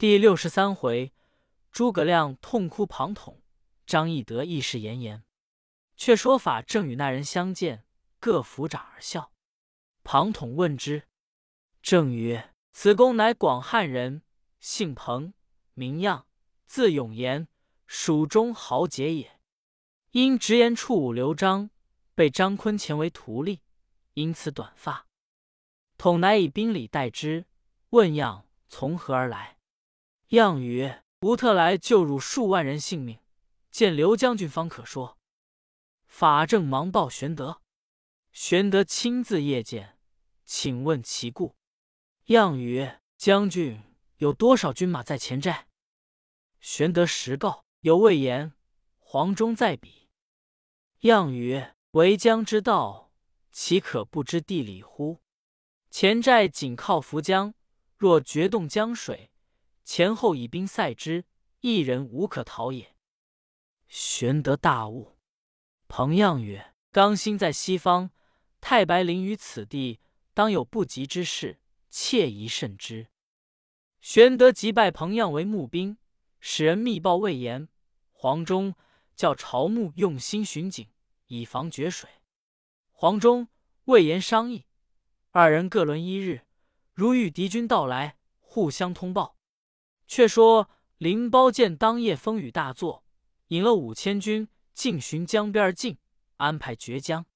第六十三回，诸葛亮痛哭庞统，张翼德义释严颜。却说法正与那人相见，各抚掌而笑。庞统问之，正曰：“此公乃广汉人，姓彭，名样，字永言，蜀中豪杰也。因直言触侮刘璋，被张坤前为徒弟，因此短发。统乃以兵礼待之，问样从何而来？样曰：“吾特来救汝数万人性命，见刘将军方可说。”法正忙报玄德，玄德亲自谒见，请问其故。样曰：“将军有多少军马在前寨？”玄德实告：“有魏延、黄忠在彼。”样曰：“为将之道，岂可不知地理乎？前寨紧靠涪江，若决动江水，前后以兵塞之，一人无可逃也。”玄德大悟。彭样曰：“刚兴在西方，太白临于此地，当有不吉之事，切宜慎之。”玄德即拜彭样为募兵，使人密报魏延、黄忠，叫朝暮用心巡警，以防决水。黄忠、魏延商议，二人各轮一日，如遇敌军到来，互相通报。却说灵包见当夜风雨大作，引了五千军。径寻江边而进，安排绝江。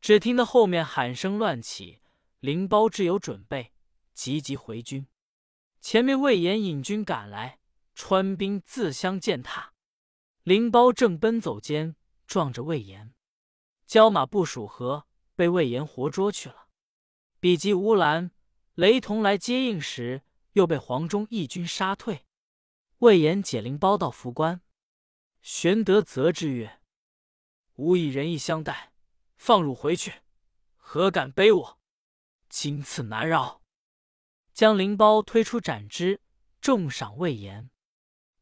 只听得后面喊声乱起，灵包知有准备，急急回军。前面魏延引军赶来，川兵自相践踏。灵包正奔走间，撞着魏延，交马不数合，被魏延活捉去了。比及吴兰、雷同来接应时，又被黄忠义军杀退。魏延解灵包到涪关。玄德责之曰：“吾以仁义相待，放汝回去，何敢背我？今次难饶。”将灵包推出斩之，重赏魏延。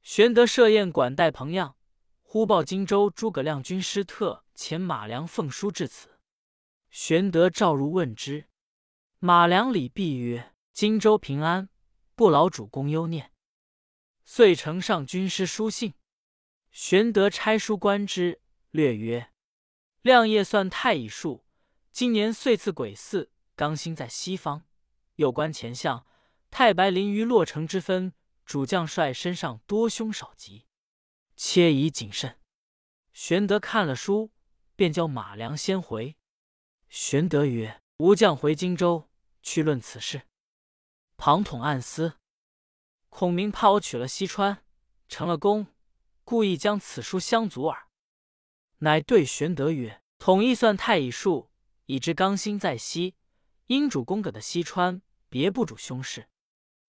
玄德设宴管待彭样，忽报荆州诸葛亮军师特遣马良奉书至此。玄德召入问之，马良礼毕曰：“荆州平安，不劳主公忧念。”遂呈上军师书信。玄德差书观之，略曰：“亮夜算太乙数，今年岁次癸巳，刚星在西方。又观前相，太白临于洛城之分，主将帅身上多凶少吉，切宜谨慎。”玄德看了书，便叫马良先回。玄德曰：“吾将回荆州，去论此事。”庞统暗思：孔明怕我取了西川，成了功。故意将此书相阻耳，乃对玄德曰：“统一算太乙术，已知刚兴在西，因主公葛的西川，别不主凶事。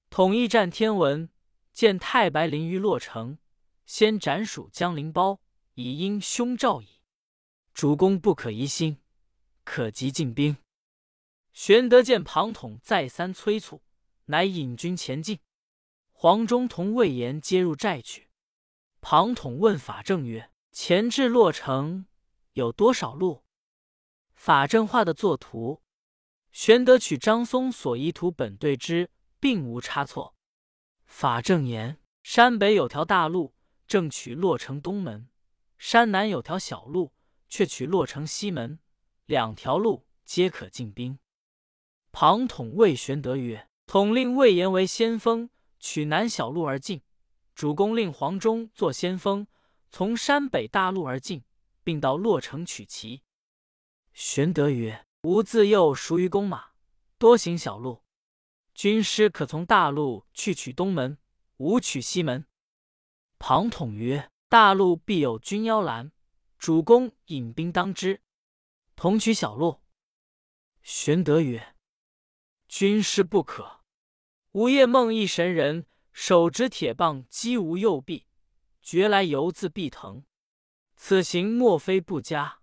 统一战天文，见太白临于洛城，先斩蜀江陵包，以应凶兆矣。主公不可疑心，可即进兵。”玄德见庞统再三催促，乃引军前进。黄忠同魏延接入寨去。庞统问法正曰：“前至洛城有多少路？”法正画的作图。玄德取张松所遗图本对之，并无差错。法正言：“山北有条大路，正取洛城东门；山南有条小路，却取洛城西门。两条路皆可进兵。”庞统谓玄德曰：“统令魏延为先锋，取南小路而进。”主公令黄忠做先锋，从山北大路而进，并到洛城取齐。玄德曰：“吾自幼熟于弓马，多行小路。军师可从大路去取东门，吾取西门。”庞统曰：“大路必有军妖拦，主公引兵当之，同取小路。”玄德曰：“军师不可。午夜梦一神人。”手执铁棒击无右臂，觉来犹自臂疼。此行莫非不佳？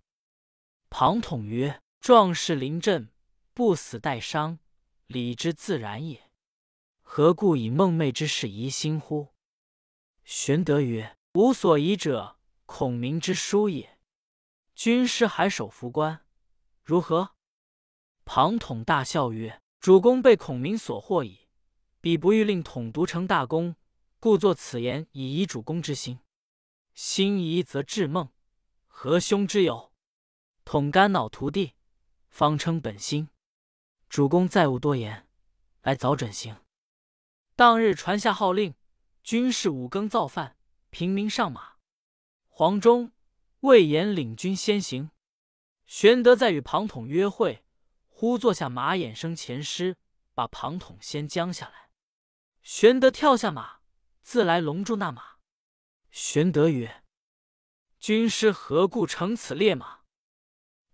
庞统曰：“壮士临阵，不死带伤，礼之自然也。何故以梦寐之事疑心乎？”玄德曰：“吾所疑者，孔明之书也。军师还守扶关，如何？”庞统大笑曰：“主公被孔明所惑矣。”彼不欲令统独成大功，故作此言以遗主公之心。心疑则致梦，何兄之有？统肝脑涂地，方称本心。主公再勿多言，来早准行。当日传下号令，军士五更造饭，平民上马。黄忠、魏延领军先行。玄德在与庞统约会，忽坐下马眼生前师，把庞统先将下来。玄德跳下马，自来笼住那马。玄德曰：“军师何故乘此烈马？”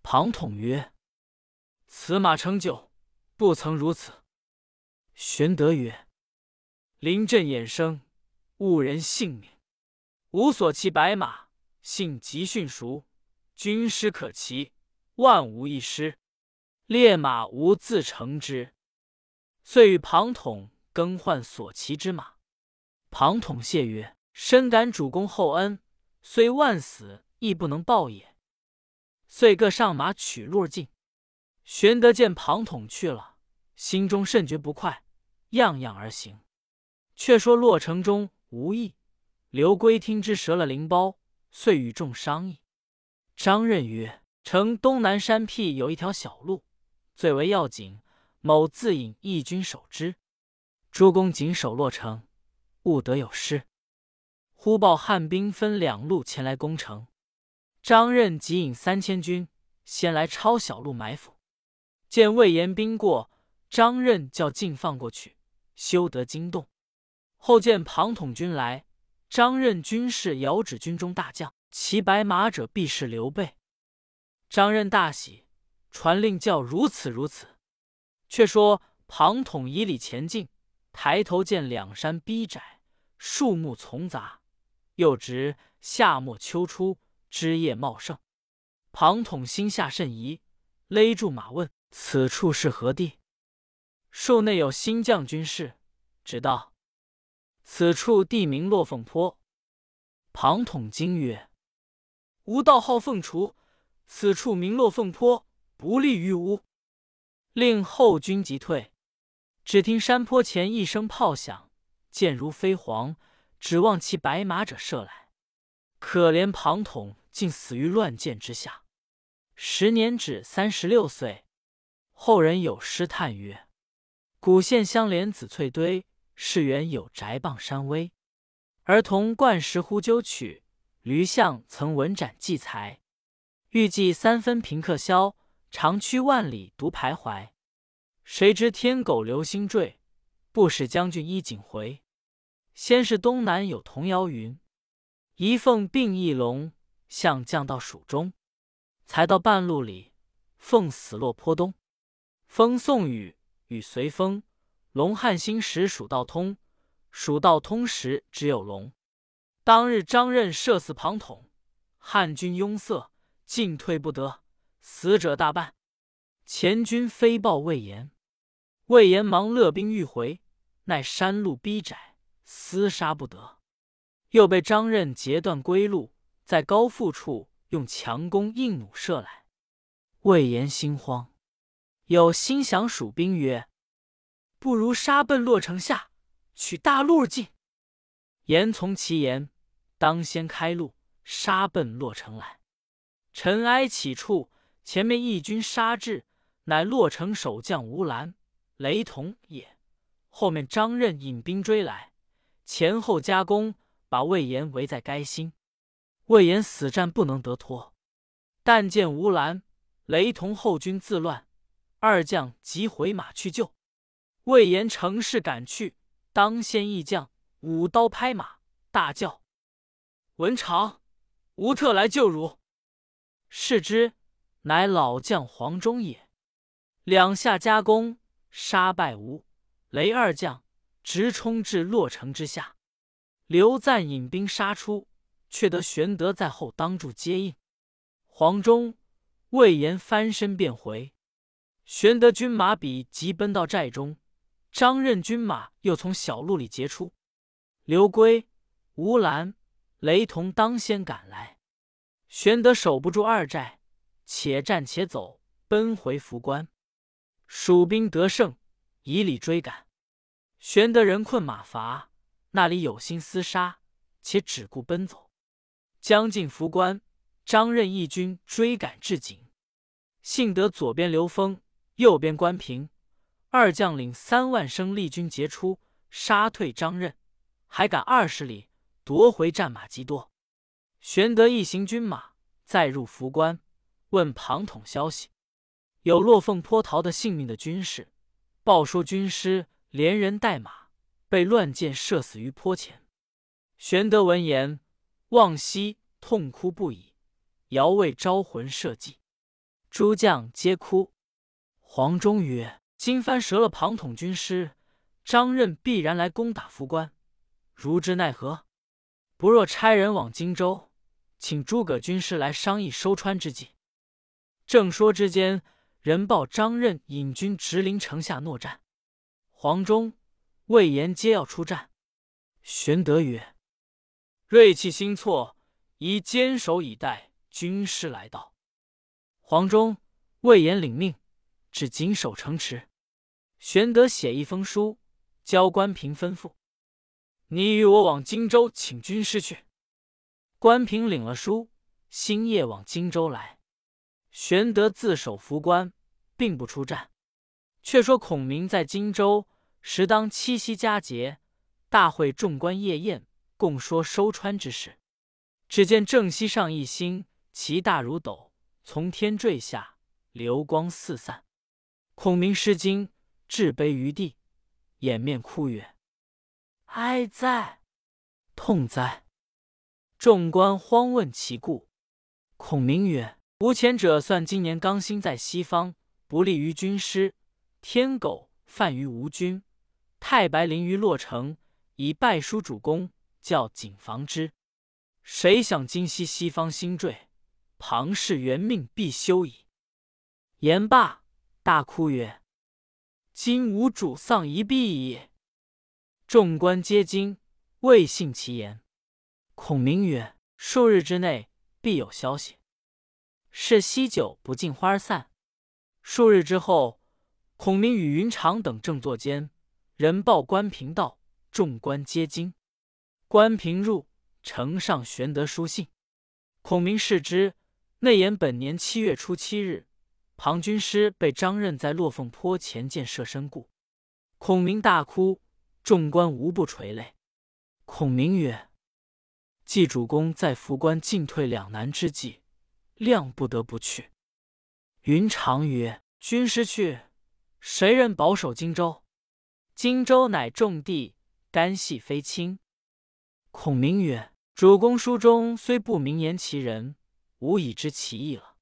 庞统曰：“此马成就，不曾如此。”玄德曰：“临阵衍生，误人性命。吾所骑白马，性极驯熟，军师可骑，万无一失。烈马无自乘之。”遂与庞统更换所骑之马。庞统谢曰：深感主公厚恩，虽万死亦不能报也。遂各上马取路而进。玄德见庞统去了，心中甚觉不快，样样而行。却说洛城中无益，刘归听之，折了灵包，遂与众商议。张任曰：“城东南山僻有一条小路，最为要紧，某自引义军守之。诸公谨守洛城，勿得有失。”忽报汉兵分两路前来攻城，张任即引三千军先来抄小路埋伏。见魏延兵过，张任叫进放过去，休得惊动。后见庞统军来，张任军士遥指军中大将骑白马者必是刘备。张任大喜，传令叫如此如此。却说庞统以礼前进，抬头见两山逼窄，树木丛杂。又值夏末秋初，枝叶茂盛。庞统心下甚疑，勒住马问：“此处是何地？”树内有新将军士，指道：“此处地名落凤坡。”庞统惊曰：“吾道号凤雏，此处名落凤坡，不利于吾。”令后军急退。只听山坡前一声炮响，箭如飞蝗。指望骑白马者射来，可怜庞统竟死于乱箭之下。时年只三十六岁。后人有诗叹曰：“古县相连紫翠堆，世园有宅傍山微。儿童惯石呼鸠曲，驴象曾闻斩计才。欲寄三分平客销，长驱万里独徘徊。谁知天狗流星坠，不使将军衣锦回。”先是东南有童谣云：“一凤并一龙，向降到蜀中。才到半路里，凤死落坡东。风送雨，雨随风。龙汉兴时蜀道通，蜀道通时只有龙。当日张任射死庞统，汉军拥塞，进退不得，死者大半。前军飞报魏延，魏延忙勒兵欲回，奈山路逼窄。”厮杀不得，又被张任截断归路，在高阜处用强弓硬弩射来。魏延心慌，有心降蜀兵曰：“不如杀奔洛城下，取大路而进。”言从其言，当先开路，杀奔洛城来。尘埃起处，前面一军杀至，乃洛城守将吴兰、雷同也。后面张任引兵追来。前后夹攻，把魏延围在该心。魏延死战不能得脱，但见吴兰、雷同后军自乱，二将急回马去救。魏延乘势赶去，当先一将舞刀拍马，大叫：“文长，吴特来救汝！”视之，乃老将黄忠也。两下夹攻，杀败吴、雷二将。直冲至洛城之下，刘赞引兵杀出，却得玄德在后当住接应。黄忠、魏延翻身便回，玄德军马比急奔到寨中，张任军马又从小路里截出，刘归、吴兰、雷同当先赶来，玄德守不住二寨，且战且走，奔回扶关。蜀兵得胜，以礼追赶。玄德人困马乏，那里有心厮杀，且只顾奔走。将近扶关，张任义军追赶至紧，幸得左边刘封，右边关平二将领三万生力军截出，杀退张任，还赶二十里，夺回战马极多。玄德一行军马再入扶关，问庞统消息，有落凤坡逃得性命的军士，报说军师连人带马被乱箭射死于坡前。玄德闻言，望息痛哭不已，遥为招魂设计。诸将皆哭。黄忠曰：“今番折了庞统军师，张任必然来攻打扶关，如之奈何？不若差人往荆州，请诸葛军师来商议收川之计。”正说之间，人报张任引军直临城下搦战，黄忠、魏延皆要出战。玄德曰：锐气心挫，宜坚守以待军师来到。黄忠、魏延领命，只紧守城池。玄德写一封书，交关平吩咐：“你与我往荆州请军师去。”关平领了书，星夜往荆州来。玄德自守福关，并不出战。却说孔明在荆州，时当七夕佳节，大会众官夜宴。共说收川之事，只见正西上一星，其大如斗，从天坠下，流光四散。孔明失惊，置杯于地，掩面哭曰：“哀哉！痛哉！”众官慌问其故。孔明曰：“吾前者算今年刚兴在西方，不利于军师；天狗犯于吴军，太白临于洛城，以败书主公。”叫谨防之。谁想今夕西方星坠，庞氏原命必休矣。言罢，大哭曰：“今吾主丧一臂矣！”众官皆惊，未信其言。孔明曰：“数日之内必有消息。”是喜酒不尽花散。数日之后，孔明与云长等正坐间，人报关平道，众官皆惊。关平入呈上玄德书信，孔明视之，内言本年七月初七日，庞军师被张任在落凤坡前箭射身故。孔明大哭，众官无不垂泪。孔明曰：“既主公在扶关进退两难之际，谅不得不去。”云长曰：“军师去，谁人保守荆州？荆州乃重地，干系非轻。”孔明曰：“主公书中虽不明言其人，吾已知其意了。”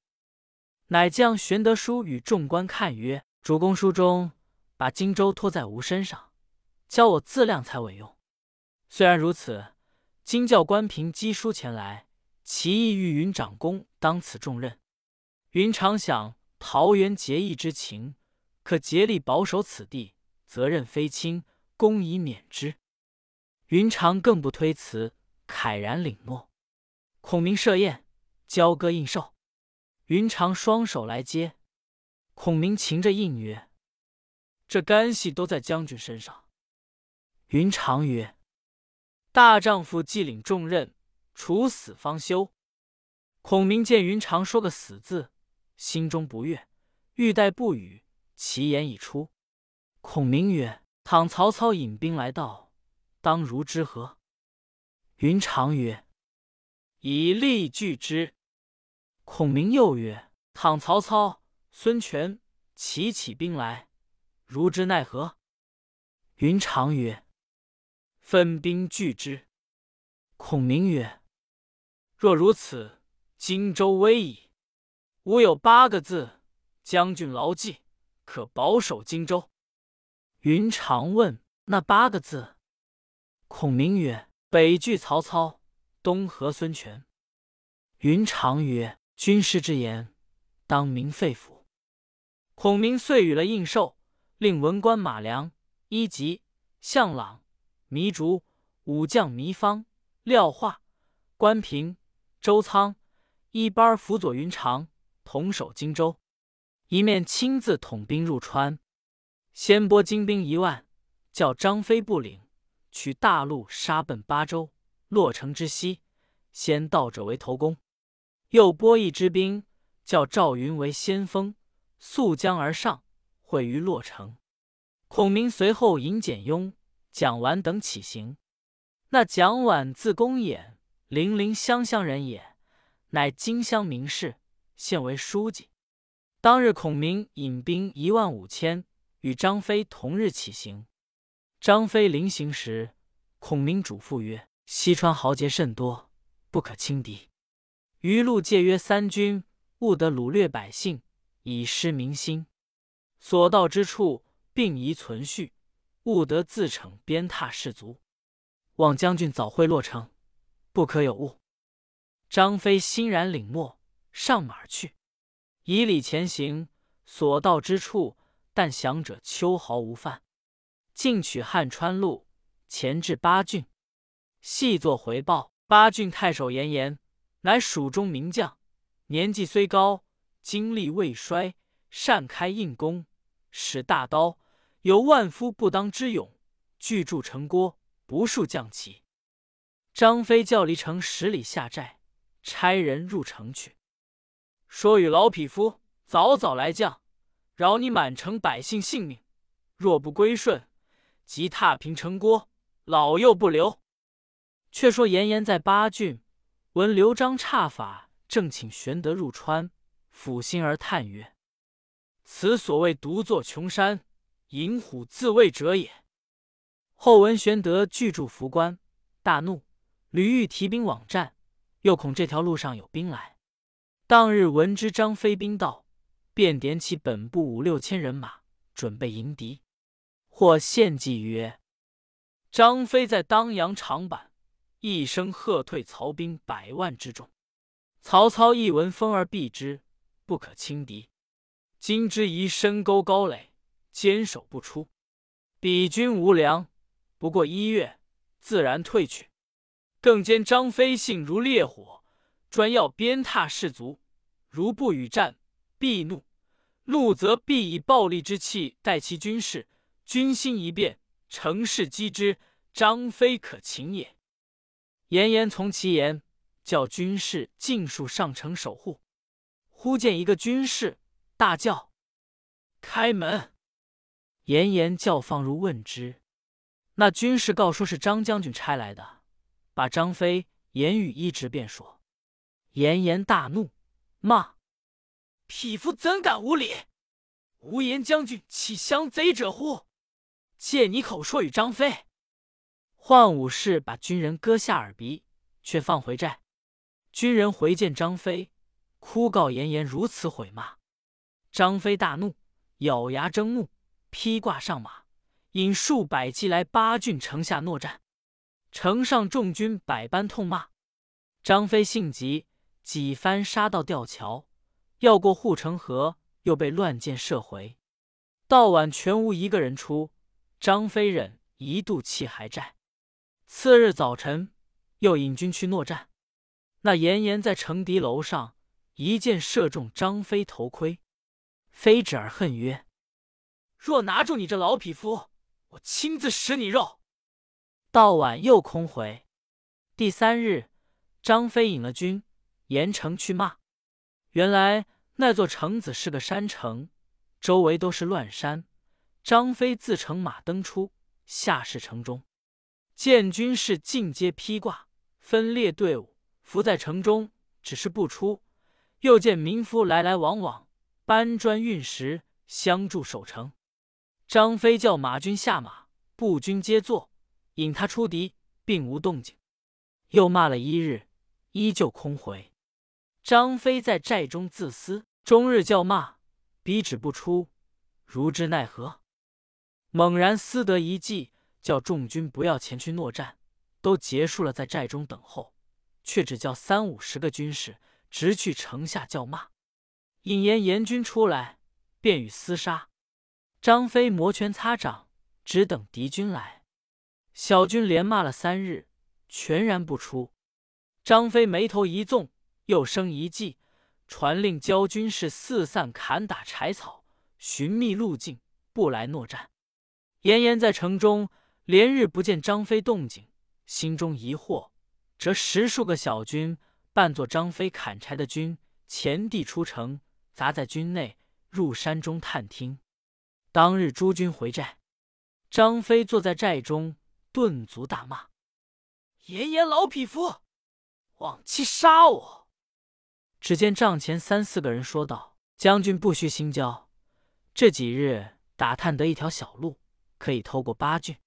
乃将玄德书与众官看曰：“主公书中把荆州托在吾身上，教我自量才委用。虽然如此，今教关平寄书前来，其意欲云长公当此重任。云长想桃园结义之情，可竭力保守此地，责任非轻，公以免之。”云长更不推辞，慨然领诺。孔明设宴，交割应寿。云长双手来接，孔明擎着应曰：“这干系都在将军身上。”云长曰：“大丈夫既领重任，处死方休。”孔明见云长说个死字，心中不悦，欲待不语，其言已出。孔明曰：“倘曹操引兵来到。”当如之何？云长曰：“以力拒之。”孔明又曰：“倘曹操、孙权齐起兵来，如之奈何？”云长曰：“分兵拒之。”孔明曰：“若如此，荆州危矣。吾有八个字，将军牢记，可保守荆州。”云长问：“那八个字？”孔明曰：“北拒曹操，东和孙权。”云长曰：“军师之言，当明肺腑。”孔明遂与了应寿，令文官马良、伊吉、向朗、糜竺武将糜芳、廖化、关平、周仓一班辅佐云长，同守荆州，一面亲自统兵入川。先拨精兵一万，叫张飞不领。取大路杀奔巴州，洛城之西，先到者为头功。又拨一支兵，叫赵云为先锋，溯江而上，会于洛城。孔明随后引简雍、蒋琬等起行。那蒋琬字公衍，零陵湘乡人也，乃荆襄名士，现为书记。当日孔明引兵一万五千，与张飞同日起行。张飞临行时，孔明嘱咐曰：“西川豪杰甚多，不可轻敌。余路戒约三军，勿得掳掠百姓，以失民心。所到之处，并宜存续，勿得自逞鞭挞士卒。望将军早会洛城，不可有误。”张飞欣然领墨，上马去。以礼前行，所到之处，但降者秋毫无犯。进取汉川路，前至八郡，细作回报。八郡太守严颜，乃蜀中名将，年纪虽高，精力未衰，善开硬弓，使大刀，有万夫不当之勇，拒筑城郭，不数将旗。张飞叫离城十里下寨，差人入城去。说与老匹夫早早来将，饶你满城百姓性命。若不归顺，即踏平城郭，老幼不留。却说严颜在八郡，闻刘璋差法，正请玄德入川，抚心而叹曰：“此所谓独坐穷山，引虎自卫者也。”后闻玄德拒住扶关，大怒，屡欲提兵往战，又恐这条路上有兵来。当日闻知张飞兵到，便点起本部五六千人马，准备迎敌。或献计曰：“张飞在当阳长坂，一声喝退曹兵百万之众。曹操一闻风而避之，不可轻敌。今之宜深沟高垒，坚守不出。彼军无粮，不过一月，自然退去。更兼张飞性如烈火。”专要鞭挞士卒，如不与战，必怒。怒则必以暴力之气待其军士，军心一变，乘势击之。张飞可擒也。严颜从其言，叫军士尽数上城守护。忽见一个军士，大叫：“开门！”严颜叫放入问之。那军士告说是张将军差来的，把张飞言语一直便说。严颜大怒，骂：“匹夫怎敢无礼！无颜将军岂降贼者乎？借你口说与张飞。”换武士把军人割下耳鼻，却放回寨。军人回见张飞，哭告严颜如此毁骂。张飞大怒，咬牙睁目，披挂上马，引数百骑来八郡城下搦战。城上众军百般痛骂。张飞性急。几番杀到吊桥，要过护城河，又被乱箭射回。到晚全无一个人出。张飞忍一度弃还寨。次日早晨，又引军去搦战。那严颜在城敌楼上，一箭射中张飞头盔。飞指而恨曰：“若拿住你这老匹夫，我亲自食你肉。”到晚又空回。第三日，张飞引了军。严城去骂，原来那座城子是个山城，周围都是乱山。张飞自乘马登出，下士城中，见军士尽皆披挂，分列队伍，伏在城中，只是不出。又见民夫来来往往，搬砖运石，相助守城。张飞叫马军下马，步军皆坐，引他出敌，并无动静。又骂了一日，依旧空回。张飞在寨中自私，终日叫骂，逼止不出，如之奈何？猛然思得一计，叫众军不要前去搦战，都结束了，在寨中等候，却只叫三五十个军士直去城下叫骂。引言严军出来，便与厮杀。张飞摩拳擦掌，只等敌军来。小军连骂了三日，全然不出。张飞眉头一纵。又生一计，传令教军士四散砍打柴草，寻觅路径，不来诺战。严颜在城中连日不见张飞动静，心中疑惑，折十数个小军，扮作张飞砍柴的军，前地出城，砸在军内，入山中探听。当日诸军回寨，张飞坐在寨中，顿足大骂：“严颜老匹夫，往期杀我！”只见帐前三四个人说道：“将军不须心焦，这几日打探得一条小路，可以偷过八郡。”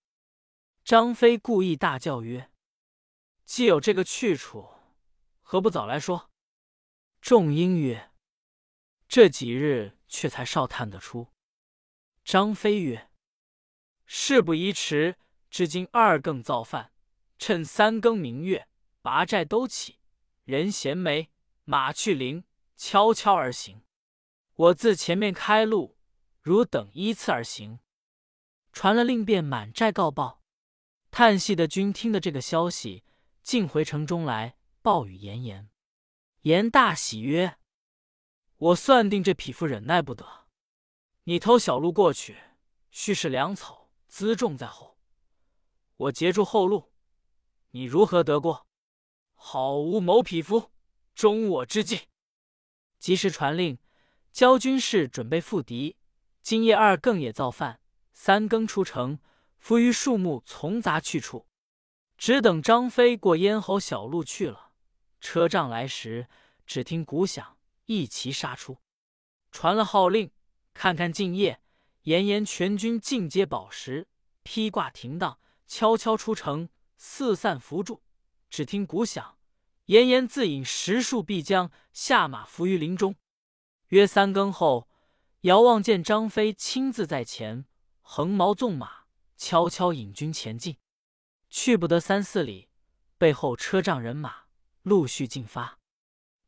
张飞故意大叫曰：“既有这个去处，何不早来说？”众应曰：“这几日却才少探得出。”张飞曰：“事不宜迟，至今二更造饭，趁三更明月，拔寨都起，人闲没，马去林，悄悄而行。我自前面开路，汝等依次而行。”传了令，便满寨告报。叹息的军听得这个消息，进回城中来暴雨炎炎。严大喜曰：“我算定这匹夫忍耐不得。你偷小路过去，须是粮草辎重在后，我截住后路，你如何得过？好无谋匹夫，忠我之计。”及时传令，教军士准备赴敌。今夜二更也造饭，三更出城。伏于树木丛杂去处，只等张飞过咽喉小路去了。车仗来时，只听鼓响，一齐杀出。传了号令，看看今夜，严严全军尽皆饱食，披挂停当，悄悄出城，四散伏住。只听鼓响，严严自引十数必将下马伏于林中。约三更后，遥望见张飞亲自在前，横矛纵马。悄悄引军前进，去不得三四里，背后车仗人马陆续进发。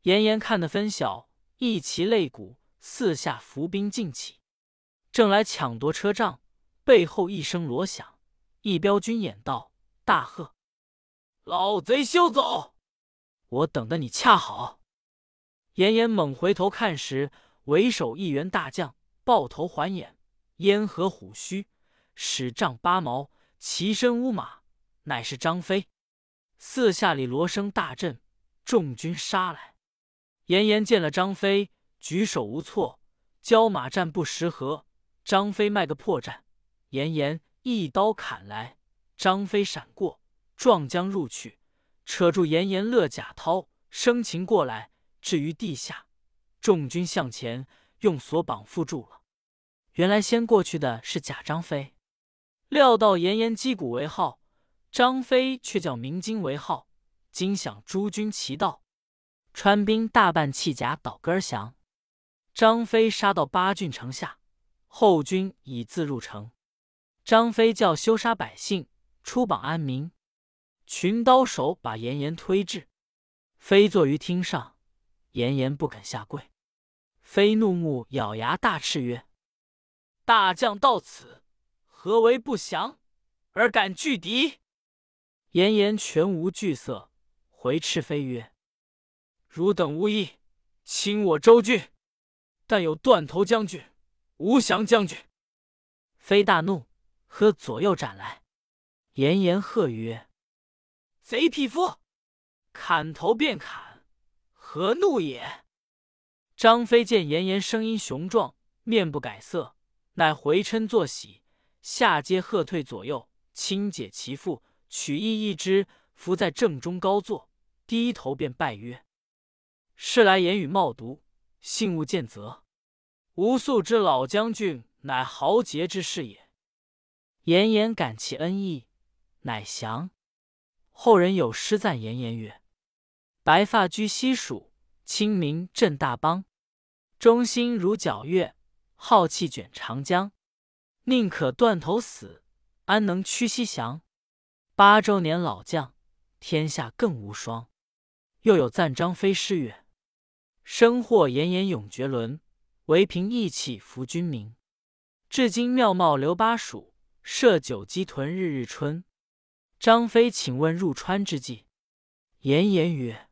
严颜看得分晓，一齐擂鼓，四下伏兵进起，正来抢夺车仗。背后一声锣响，一彪军掩道，大喝：“老贼休走！我等的你恰好！”严颜猛回头看时，为首一员大将抱头环眼，烟合虎须。使丈八矛，骑身乌马，乃是张飞。四下里锣声大震，众军杀来。严颜见了张飞，举手无措，交马战不识合。张飞卖个破绽，严颜一刀砍来，张飞闪过，撞将入去，扯住严颜乐甲涛，生擒过来，置于地下。众军向前，用锁绑缚住了。原来先过去的是假张飞。料到严颜击鼓为号，张飞却叫鸣金为号。惊响诸军齐到，川兵大半弃甲倒戈降。张飞杀到八郡城下，后军已自入城。张飞叫休杀百姓，出榜安民。群刀手把严颜推至，飞坐于厅上，严颜不肯下跪。飞怒目，咬牙大斥曰：“大将到此！”何为不降，而敢拒敌？严颜全无惧色，回斥飞曰：“汝等无义，侵我州郡，但有断头将军、吴降将军。”飞大怒，喝左右斩来。严颜喝曰：“贼匹夫，砍头便砍，何怒也？”张飞见严颜声音雄壮，面不改色，乃回嗔作喜。下阶喝退左右，轻解其腹，取义一之，伏在正中高坐，低头便拜曰：“是来言语冒毒，信勿见责。吾素知老将军乃豪杰之士也。”严颜感其恩义，乃降。后人有诗赞严颜曰：“白发居西蜀，清明镇大邦。忠心如皎月，浩气卷长江。”宁可断头死，安能屈膝降？八周年老将，天下更无双。又有赞张飞诗曰：“生获炎炎勇绝伦，唯凭义气服君民。至今妙貌留巴蜀，设酒鸡豚日日春。”张飞请问入川之计，严颜曰：“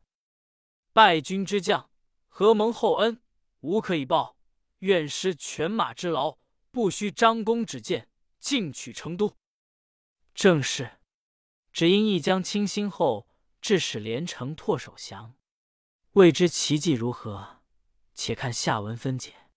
败军之将，何蒙厚恩？无可以报，愿施犬马之劳。”不须张公指见，进取成都。正是。只因一将倾心后，致使连城唾手降。未知其迹如何？且看下文分解。